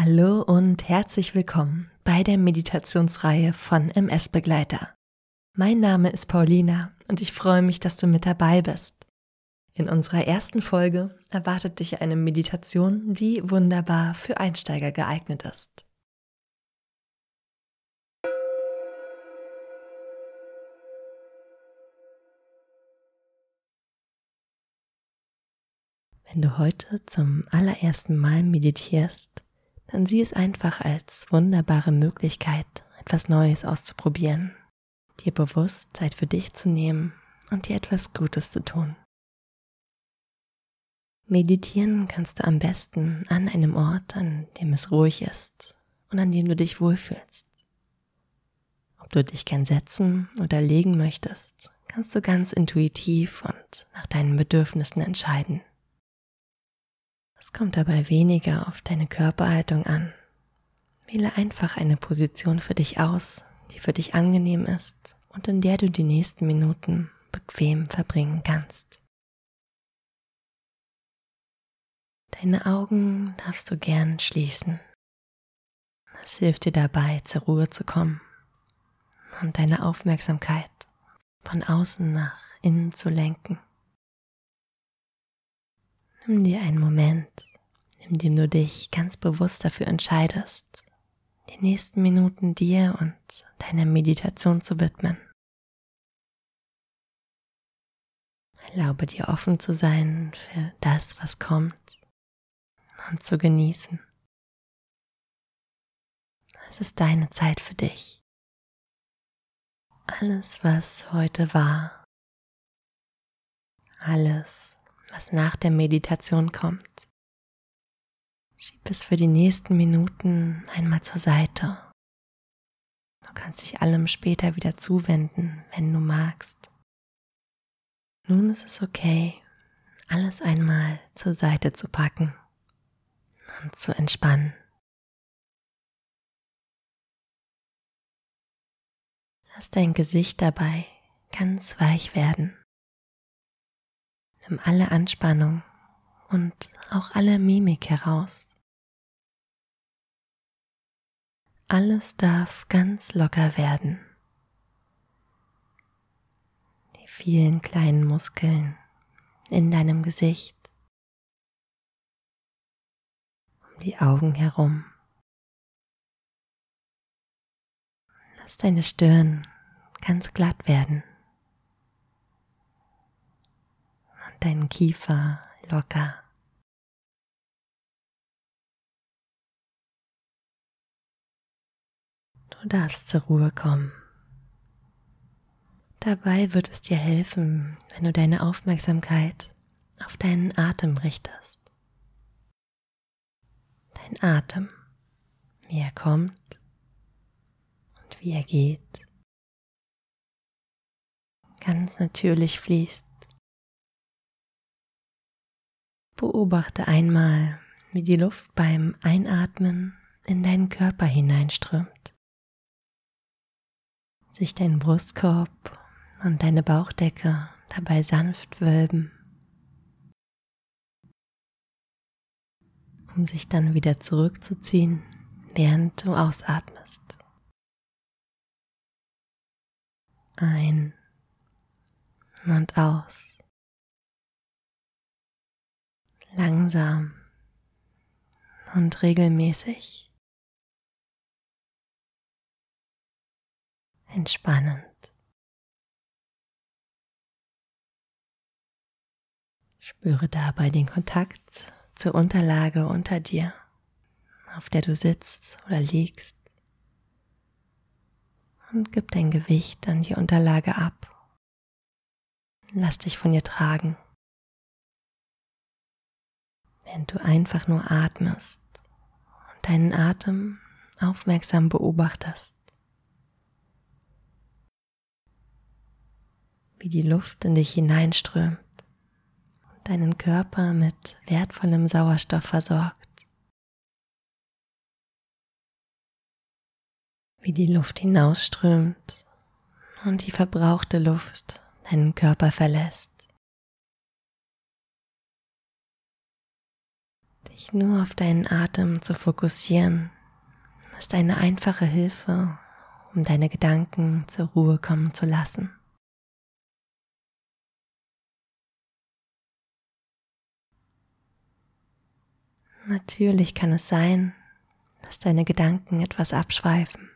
Hallo und herzlich willkommen bei der Meditationsreihe von MS Begleiter. Mein Name ist Paulina und ich freue mich, dass du mit dabei bist. In unserer ersten Folge erwartet dich eine Meditation, die wunderbar für Einsteiger geeignet ist. Wenn du heute zum allerersten Mal meditierst, dann sieh es einfach als wunderbare Möglichkeit, etwas Neues auszuprobieren, dir bewusst Zeit für dich zu nehmen und dir etwas Gutes zu tun. Meditieren kannst du am besten an einem Ort, an dem es ruhig ist und an dem du dich wohlfühlst. Ob du dich gern setzen oder legen möchtest, kannst du ganz intuitiv und nach deinen Bedürfnissen entscheiden. Es kommt dabei weniger auf deine Körperhaltung an. Wähle einfach eine Position für dich aus, die für dich angenehm ist und in der du die nächsten Minuten bequem verbringen kannst. Deine Augen darfst du gern schließen. Das hilft dir dabei, zur Ruhe zu kommen und deine Aufmerksamkeit von außen nach innen zu lenken. Nimm dir einen Moment, in dem du dich ganz bewusst dafür entscheidest, die nächsten Minuten dir und deiner Meditation zu widmen. Erlaube dir offen zu sein für das, was kommt und zu genießen. Es ist deine Zeit für dich. Alles, was heute war, alles, was nach der Meditation kommt. Schieb es für die nächsten Minuten einmal zur Seite. Du kannst dich allem später wieder zuwenden, wenn du magst. Nun ist es okay, alles einmal zur Seite zu packen und zu entspannen. Lass dein Gesicht dabei ganz weich werden. Nimm alle Anspannung und auch alle Mimik heraus. Alles darf ganz locker werden. Die vielen kleinen Muskeln in deinem Gesicht, um die Augen herum. Lass deine Stirn ganz glatt werden. Deinen Kiefer locker. Du darfst zur Ruhe kommen. Dabei wird es dir helfen, wenn du deine Aufmerksamkeit auf deinen Atem richtest. Dein Atem, wie er kommt und wie er geht, ganz natürlich fließt. Beobachte einmal, wie die Luft beim Einatmen in deinen Körper hineinströmt. Sich dein Brustkorb und deine Bauchdecke dabei sanft wölben, um sich dann wieder zurückzuziehen, während du ausatmest. Ein und aus. Langsam und regelmäßig. Entspannend. Spüre dabei den Kontakt zur Unterlage unter dir, auf der du sitzt oder liegst. Und gib dein Gewicht an die Unterlage ab. Lass dich von ihr tragen während du einfach nur atmest und deinen Atem aufmerksam beobachtest. Wie die Luft in dich hineinströmt und deinen Körper mit wertvollem Sauerstoff versorgt. Wie die Luft hinausströmt und die verbrauchte Luft deinen Körper verlässt. Dich nur auf deinen Atem zu fokussieren, ist eine einfache Hilfe, um deine Gedanken zur Ruhe kommen zu lassen. Natürlich kann es sein, dass deine Gedanken etwas abschweifen.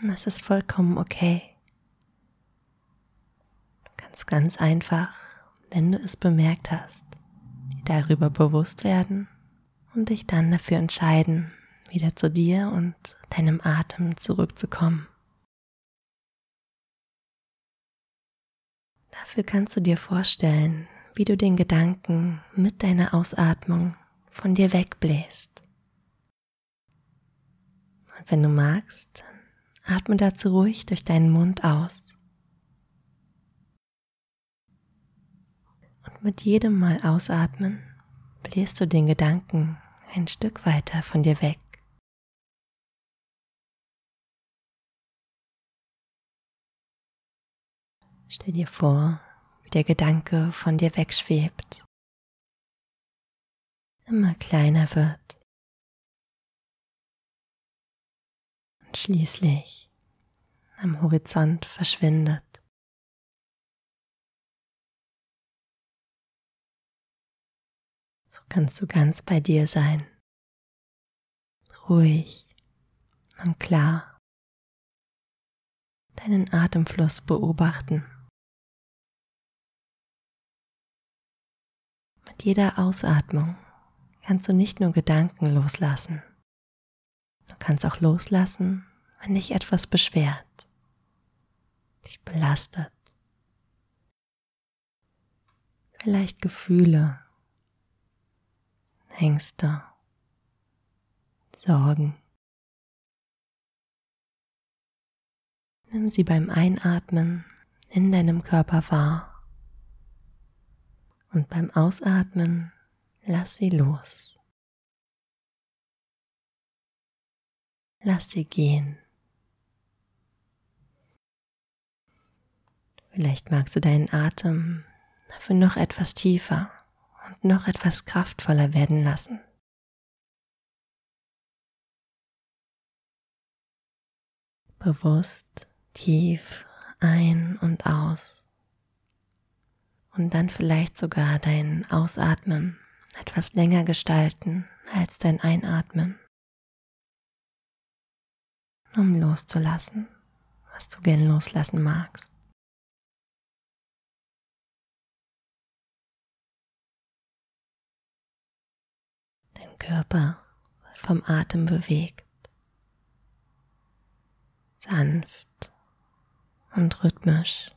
Das ist vollkommen okay. Du kannst ganz einfach, wenn du es bemerkt hast, darüber bewusst werden und dich dann dafür entscheiden, wieder zu dir und deinem Atem zurückzukommen. Dafür kannst du dir vorstellen, wie du den Gedanken mit deiner Ausatmung von dir wegbläst. Und wenn du magst, atme dazu ruhig durch deinen Mund aus. Und mit jedem Mal ausatmen bläst du den Gedanken ein Stück weiter von dir weg. Stell dir vor, wie der Gedanke von dir wegschwebt, immer kleiner wird und schließlich am Horizont verschwindet. Kannst du ganz bei dir sein, ruhig und klar, deinen Atemfluss beobachten. Mit jeder Ausatmung kannst du nicht nur Gedanken loslassen, du kannst auch loslassen, wenn dich etwas beschwert, dich belastet. Vielleicht Gefühle, Ängste, Sorgen. Nimm sie beim Einatmen in deinem Körper wahr und beim Ausatmen lass sie los. Lass sie gehen. Vielleicht magst du deinen Atem dafür noch etwas tiefer noch etwas kraftvoller werden lassen. Bewusst tief ein und aus und dann vielleicht sogar dein Ausatmen etwas länger gestalten als dein Einatmen, um loszulassen, was du gern loslassen magst. Dein Körper wird vom Atem bewegt, sanft und rhythmisch.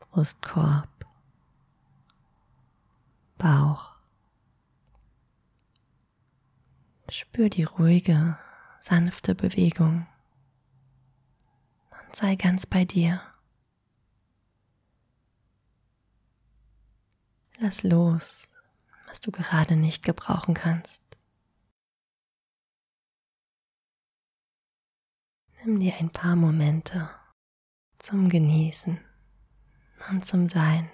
Brustkorb, Bauch. Spür die ruhige, sanfte Bewegung und sei ganz bei dir. Lass los, was du gerade nicht gebrauchen kannst. Nimm dir ein paar Momente zum Genießen und zum Sein.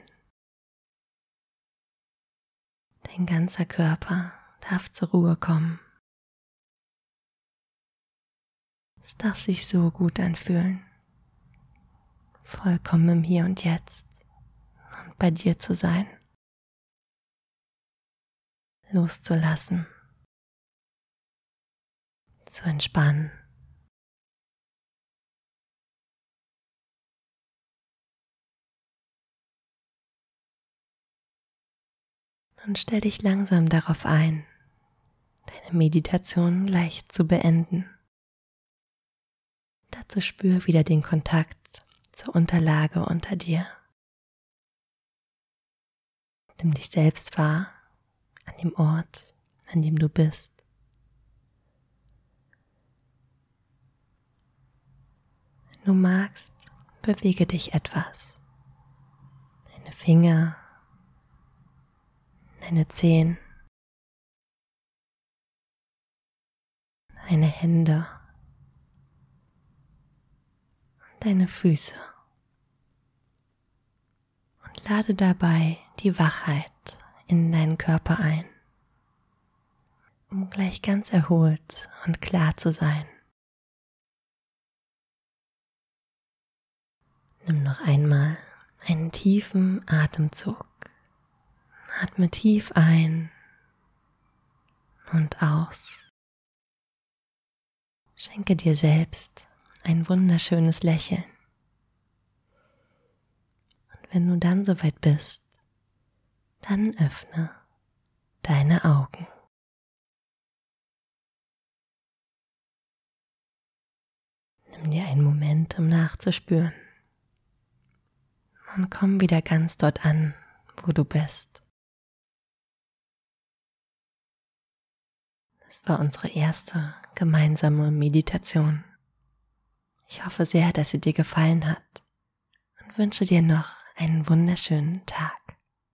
Dein ganzer Körper darf zur Ruhe kommen. Es darf sich so gut anfühlen, vollkommen im Hier und Jetzt und bei dir zu sein, loszulassen, zu entspannen. und stell dich langsam darauf ein, deine Meditation leicht zu beenden. Dazu spür wieder den Kontakt zur Unterlage unter dir. Nimm dich selbst wahr an dem Ort, an dem du bist. Wenn du magst, bewege dich etwas. Deine Finger deine Zehen, deine Hände deine Füße. Und lade dabei die Wachheit in deinen Körper ein, um gleich ganz erholt und klar zu sein. Nimm noch einmal einen tiefen Atemzug. Atme tief ein und aus. Schenke dir selbst ein wunderschönes Lächeln. Und wenn du dann soweit bist, dann öffne deine Augen. Nimm dir einen Moment, um nachzuspüren. Und komm wieder ganz dort an, wo du bist. Das war unsere erste gemeinsame Meditation. Ich hoffe sehr, dass sie dir gefallen hat und wünsche dir noch einen wunderschönen Tag.